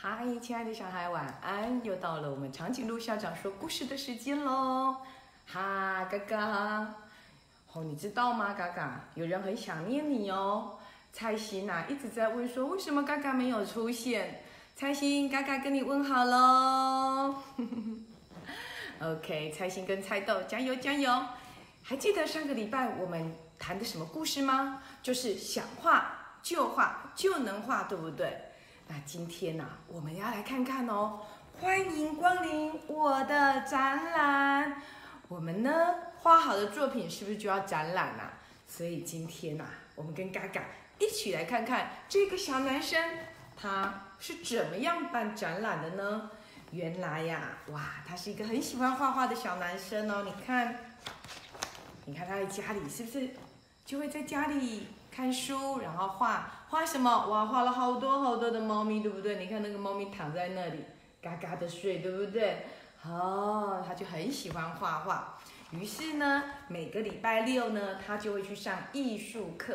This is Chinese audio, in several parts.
嗨，亲爱的小孩，晚安！又到了我们长颈鹿校长说故事的时间喽。哈，嘎嘎，哦，你知道吗？嘎嘎，有人很想念你哦。蔡心啊，一直在问说，为什么嘎嘎没有出现？蔡心，嘎嘎跟你问好喽。OK，蔡心跟蔡豆，加油加油！还记得上个礼拜我们谈的什么故事吗？就是想画就画就能画，对不对？那今天呢、我们要来看看哦，欢迎光临我的展览。我们呢画好的作品是不是就要展览啦、所以今天呐、我们跟嘎嘎一起来看看这个小男生他是怎么样办展览的呢？原来呀、哇，他是一个很喜欢画画的小男生哦。你看，你看他在家里是不是就会在家里看书，然后画画什么？哇，画了好多好多的猫咪，对不对？你看那个猫咪躺在那里，嘎嘎的睡，对不对？哦，他就很喜欢画画。于是呢，每个礼拜六呢，他就会去上艺术课。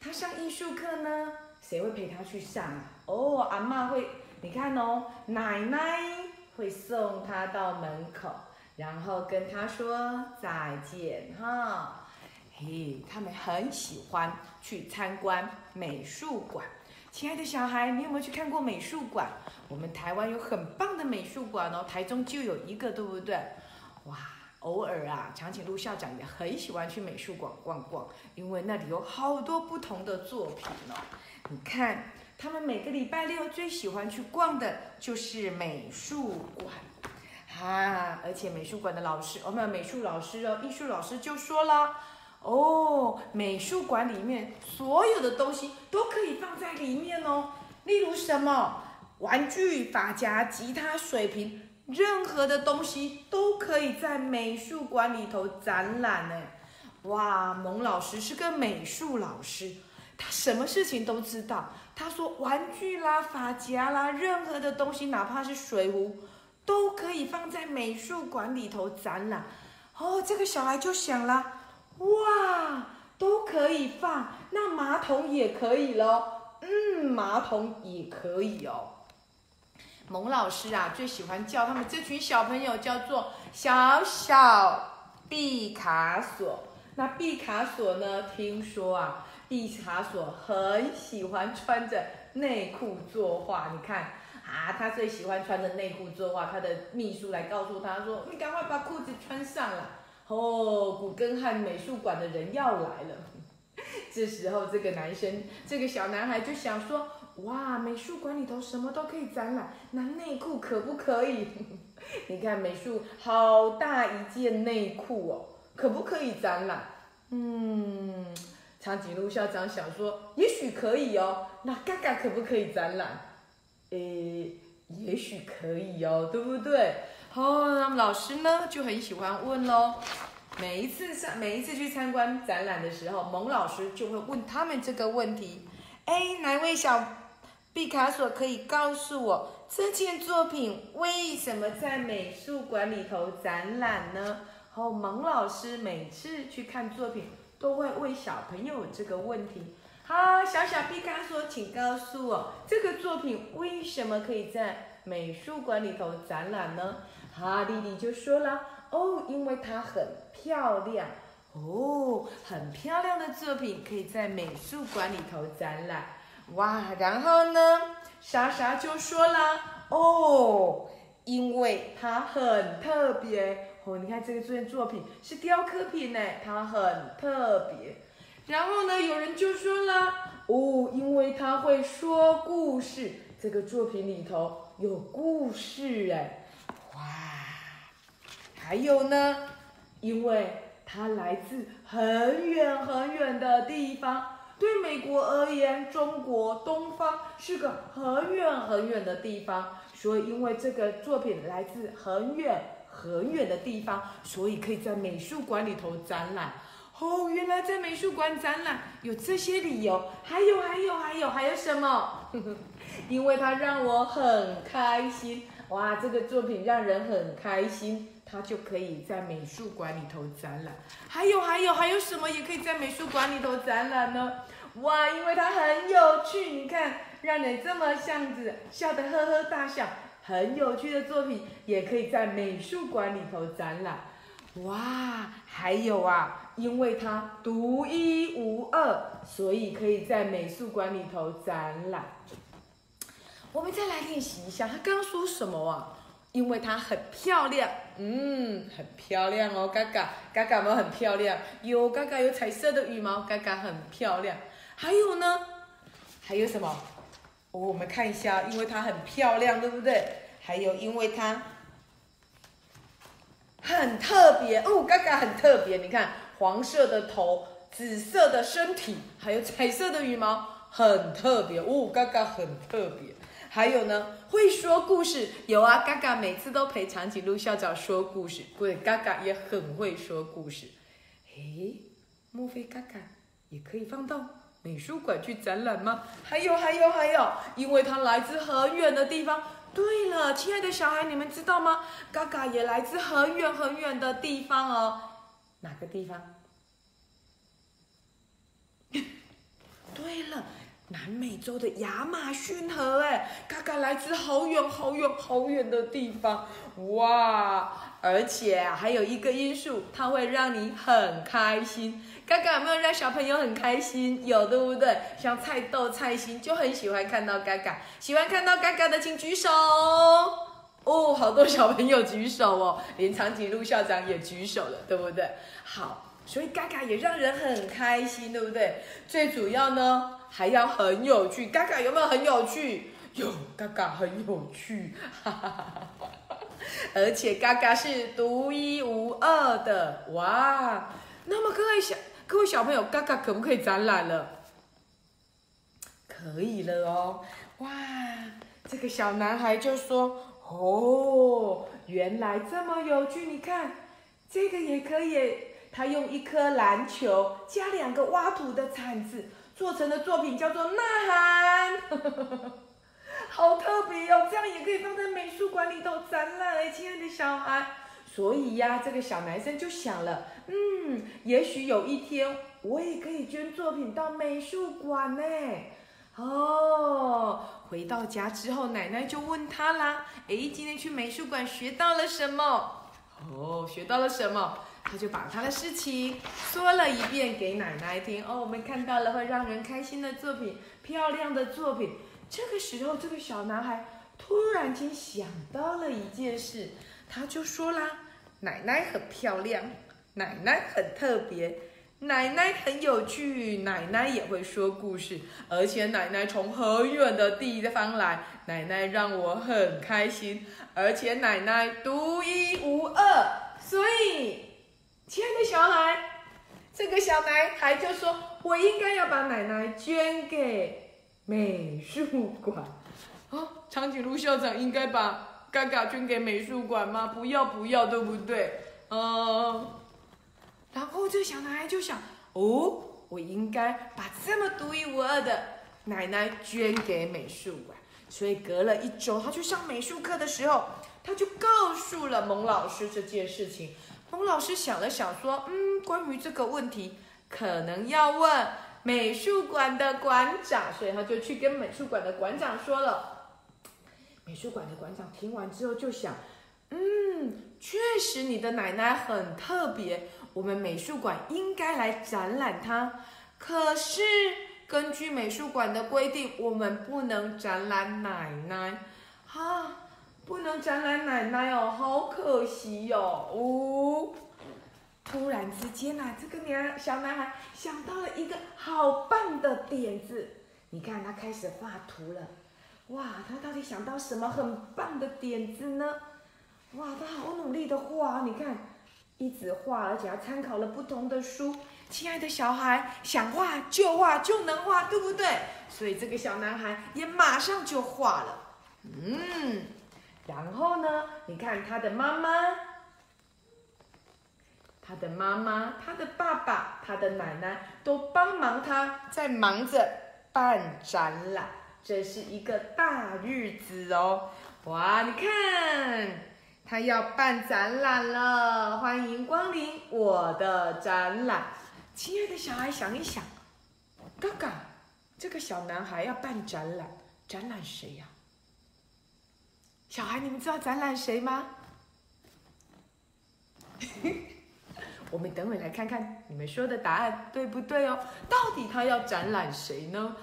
他上艺术课呢，谁会陪他去上啊？哦，阿嬷会。你看哦，奶奶会送他到门口，然后跟他说再见哈。嘿，他们很喜欢去参观美术馆。亲爱的小孩，你有没有去看过美术馆？我们台湾有很棒的美术馆哦，台中就有一个，对不对？哇，偶尔啊，长颈鹿校长也很喜欢去美术馆逛逛，因为那里有好多不同的作品哦。你看，他们每个礼拜六最喜欢去逛的就是美术馆。哈，而且美术馆的老师，我、们美术老师哦，艺术老师就说了。哦，美术馆里面所有的东西都可以放在里面哦。例如什么玩具、发夹、吉他、水瓶，任何的东西都可以在美术馆里头展览呢。哇，蒙老师是个美术老师，他什么事情都知道。他说玩具啦、发夹啦，任何的东西，哪怕是水壶，都可以放在美术馆里头展览。哦，这个小孩就想了。都可以放，那马桶也可以咯。嗯，马桶也可以哦。蒙老师啊，最喜欢叫他们这群小朋友叫做小小毕卡索。那毕卡索呢？听说啊，毕卡索很喜欢穿着内裤作画。你看啊，他最喜欢穿着内裤作画。他的秘书来告诉他说：“你赶快把裤子穿上了。”哦，古根汉美术馆的人要来了。这时候，这个男生，这个小男孩就想说：“哇，美术馆里头什么都可以展览，那内裤可不可以？你看美术好大一件内裤哦，可不可以展览？”嗯，长颈鹿校长想说：“也许可以哦。”那嘎嘎可不可以展览？诶，也许可以哦，对不对？哦，那么老师呢就很喜欢问喽。每一次上每一次去参观展览的时候，蒙老师就会问他们这个问题：哎，哪位小毕卡索可以告诉我这件作品为什么在美术馆里头展览呢？哦，蒙老师每次去看作品都会问小朋友这个问题。好，小小毕卡索，请告诉我这个作品为什么可以在美术馆里头展览呢？哈莉莉就说了，哦，因为它很漂亮，哦，很漂亮的作品可以在美术馆里头展览，哇，然后呢，莎莎就说了，哦，因为它很特别，哦，你看这个这件作品是雕刻品呢，它很特别，然后呢，有人就说了，哦，因为它会说故事，这个作品里头有故事哎。哇，还有呢，因为它来自很远很远的地方。对美国而言，中国东方是个很远很远的地方，所以因为这个作品来自很远很远的地方，所以可以在美术馆里头展览。哦，原来在美术馆展览有这些理由，还有还有还有还有什么？因为它让我很开心。哇，这个作品让人很开心，它就可以在美术馆里头展览。还有还有还有什么也可以在美术馆里头展览呢？哇，因为它很有趣，你看让人这么像子笑得呵呵大笑，很有趣的作品，也可以在美术馆里头展览。哇，还有啊，因为它独一无二，所以可以在美术馆里头展览。我们再来练习一下，他刚刚说什么啊？因为它很漂亮，嗯，很漂亮哦，嘎嘎，嘎嘎毛很漂亮，有嘎嘎有彩色的羽毛，嘎嘎很漂亮。还有呢？还有什么？哦，我们看一下，因为它很漂亮，对不对？还有，因为它很特别哦，嘎嘎很特别。你看，黄色的头，紫色的身体，还有彩色的羽毛，很特别哦，嘎嘎很特别。还有呢，会说故事，有啊，嘎嘎每次都陪长颈鹿校长说故事，对，嘎嘎也很会说故事。诶，莫非嘎嘎也可以放到美术馆去展览吗？还有，还有，还有，因为它来自很远的地方。对了，亲爱的小孩，你们知道吗？嘎嘎也来自很远很远的地方哦。哪个地方？对了。南美洲的亚马逊河，哎，嘎嘎来自好远好远好远的地方，哇！而且还有一个因素，它会让你很开心。嘎嘎有没有让小朋友很开心？有，对不对？像菜豆、菜心就很喜欢看到嘎嘎，喜欢看到嘎嘎的请举手。哦，好多小朋友举手哦，连长颈鹿校长也举手了，对不对？好。所以嘎嘎也让人很开心，对不对？最主要呢，还要很有趣。嘎嘎有没有很有趣？有，嘎嘎很有趣，哈哈哈哈而且嘎嘎是独一无二的，哇！那么各位小各位小朋友，嘎嘎可不可以展览了？可以了哦，哇！这个小男孩就说：“哦，原来这么有趣，你看，这个也可以。”他用一颗篮球加两个挖土的铲子做成的作品叫做《呐喊》，好特别哦！这样也可以放在美术馆里头展览哎，亲爱的小孩。所以呀，这个小男生就想了，嗯，也许有一天我也可以捐作品到美术馆呢。哦，回到家之后，奶奶就问他啦：“哎，今天去美术馆学到了什么？”哦，学到了什么？他就把他的事情说了一遍给奶奶听。哦，我们看到了会让人开心的作品，漂亮的作品。这个时候，这个小男孩突然间想到了一件事，他就说啦：“奶奶很漂亮，奶奶很特别，奶奶很有趣，奶奶也会说故事，而且奶奶从很远的地方来，奶奶让我很开心，而且奶奶独一无二，所以。”亲爱的小孩，这个小男孩就说：“我应该要把奶奶捐给美术馆。”啊，长颈鹿校长应该把嘎嘎捐给美术馆吗？不要不要，对不对？嗯。然后这小男孩就想：“哦，我应该把这么独一无二的奶奶捐给美术馆。”所以隔了一周，他去上美术课的时候，他就告诉了蒙老师这件事情。洪老师想了想，说：“嗯，关于这个问题，可能要问美术馆的馆长。”所以他就去跟美术馆的馆长说了。美术馆的馆长听完之后就想：“嗯，确实你的奶奶很特别，我们美术馆应该来展览她。可是根据美术馆的规定，我们不能展览奶奶。”哈。不能展览奶奶哦，好可惜哟！哦，突然之间呐，这个男小男孩想到了一个好棒的点子。你看，他开始画图了。哇，他到底想到什么很棒的点子呢？哇，他好努力的画，你看，一直画，而且还参考了不同的书。亲爱的小孩，想画就画就能画，对不对？所以这个小男孩也马上就画了。嗯。然后呢？你看他的妈妈，他的妈妈，他的爸爸，他的奶奶都帮忙他，在忙着办展览。这是一个大日子哦！哇，你看，他要办展览了，欢迎光临我的展览。亲爱的小孩，想一想，哥哥，这个小男孩要办展览，展览谁呀？小孩，你们知道展览谁吗？我们等会来看看你们说的答案对不对哦。到底他要展览谁呢？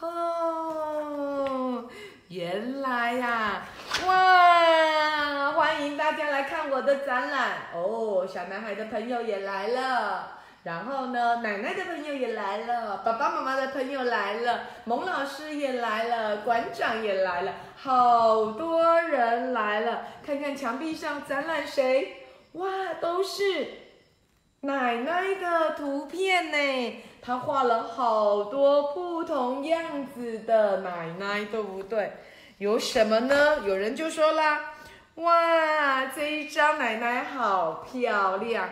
哦，原来呀，哇！欢迎大家来看我的展览哦。小男孩的朋友也来了，然后呢，奶奶的朋友也来了，爸爸妈妈的朋友来了，蒙老师也来了，馆长也来了，好多人来了。看看墙壁上展览谁？哇，都是。奶奶的图片呢？他画了好多不同样子的奶奶，对不对？有什么呢？有人就说啦：“哇，这一张奶奶好漂亮！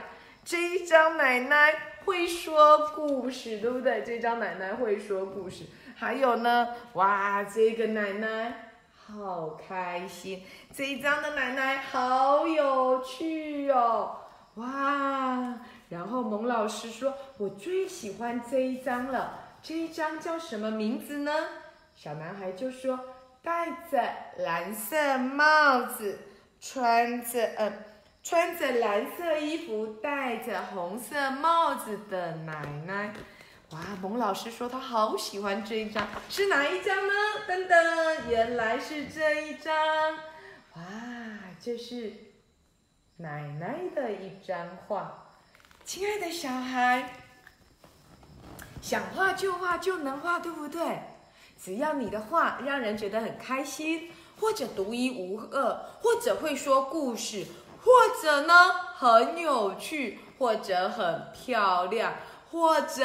这一张奶奶会说故事，对不对？这张奶奶会说故事。还有呢，哇，这个奶奶好开心！这一张的奶奶好有趣哦，哇！”然后蒙老师说：“我最喜欢这一张了，这一张叫什么名字呢？”小男孩就说：“戴着蓝色帽子，穿着呃，穿着蓝色衣服，戴着红色帽子的奶奶。”哇，蒙老师说他好喜欢这一张，是哪一张呢？噔噔，原来是这一张。哇，这是奶奶的一张画。亲爱的小孩，想画就画就能画，对不对？只要你的画让人觉得很开心，或者独一无二，或者会说故事，或者呢很有趣，或者很漂亮，或者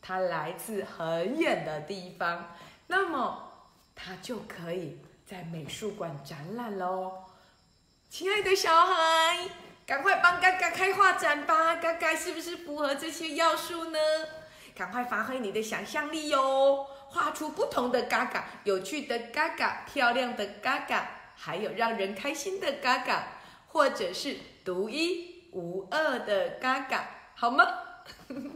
它来自很远的地方，那么它就可以在美术馆展览喽。亲爱的小孩。赶快帮嘎嘎开画展吧！嘎嘎是不是符合这些要素呢？赶快发挥你的想象力哟，画出不同的嘎嘎，有趣的嘎嘎，漂亮的嘎嘎，还有让人开心的嘎嘎，或者是独一无二的嘎嘎，好吗？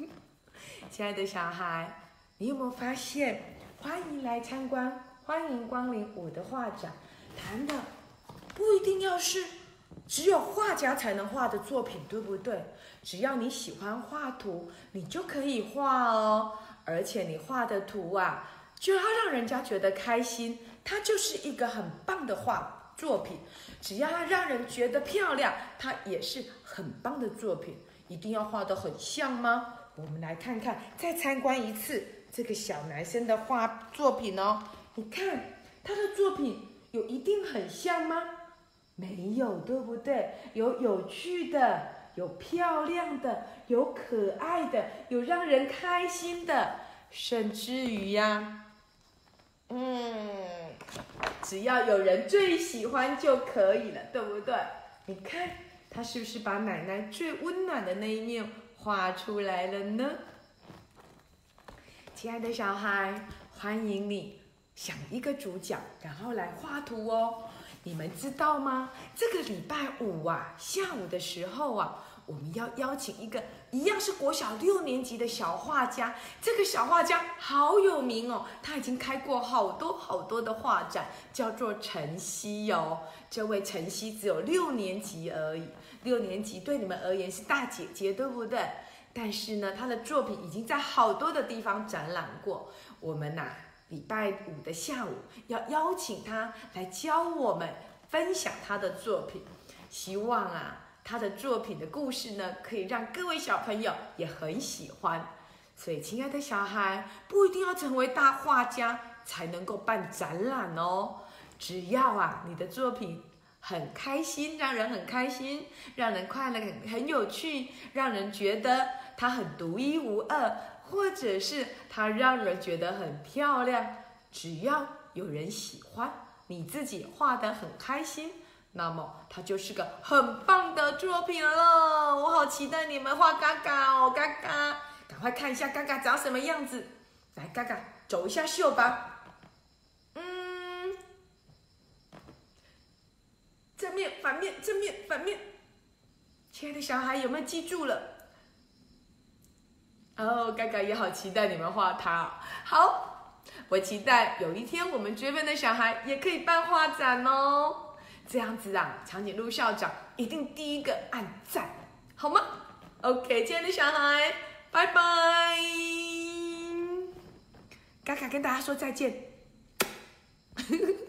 亲爱的小孩，你有没有发现？欢迎来参观，欢迎光临我的画展。谈的不一定要是。只有画家才能画的作品，对不对？只要你喜欢画图，你就可以画哦。而且你画的图啊，就要让人家觉得开心，它就是一个很棒的画作品。只要它让人觉得漂亮，它也是很棒的作品。一定要画得很像吗？我们来看看，再参观一次这个小男生的画作品哦。你看他的作品有一定很像吗？没有，对不对？有有趣的，有漂亮的，有可爱的，有让人开心的，甚至于呀，嗯，只要有人最喜欢就可以了，对不对？你看他是不是把奶奶最温暖的那一面画出来了呢？亲爱的小孩，欢迎你想一个主角，然后来画图哦。你们知道吗？这个礼拜五啊，下午的时候啊，我们要邀请一个一样是国小六年级的小画家。这个小画家好有名哦，他已经开过好多好多的画展，叫做晨曦哦。这位晨曦只有六年级而已，六年级对你们而言是大姐姐，对不对？但是呢，他的作品已经在好多的地方展览过。我们呐。礼拜五的下午要邀请他来教我们分享他的作品，希望啊他的作品的故事呢可以让各位小朋友也很喜欢。所以，亲爱的小孩，不一定要成为大画家才能够办展览哦。只要啊你的作品很开心，让人很开心，让人快乐，很很有趣，让人觉得它很独一无二。或者是它让人觉得很漂亮，只要有人喜欢，你自己画的很开心，那么它就是个很棒的作品了。我好期待你们画嘎嘎哦，嘎嘎，赶快看一下嘎嘎长什么样子。来，嘎嘎走一下秀吧。嗯，正面、反面、正面、反面。亲爱的小孩，有没有记住了？哦，嘎嘎也好期待你们画它。好，我期待有一天我们追分的小孩也可以办画展哦。这样子啊，长颈鹿校长一定第一个按赞，好吗？OK，亲爱的小孩，拜拜！嘎嘎跟大家说再见。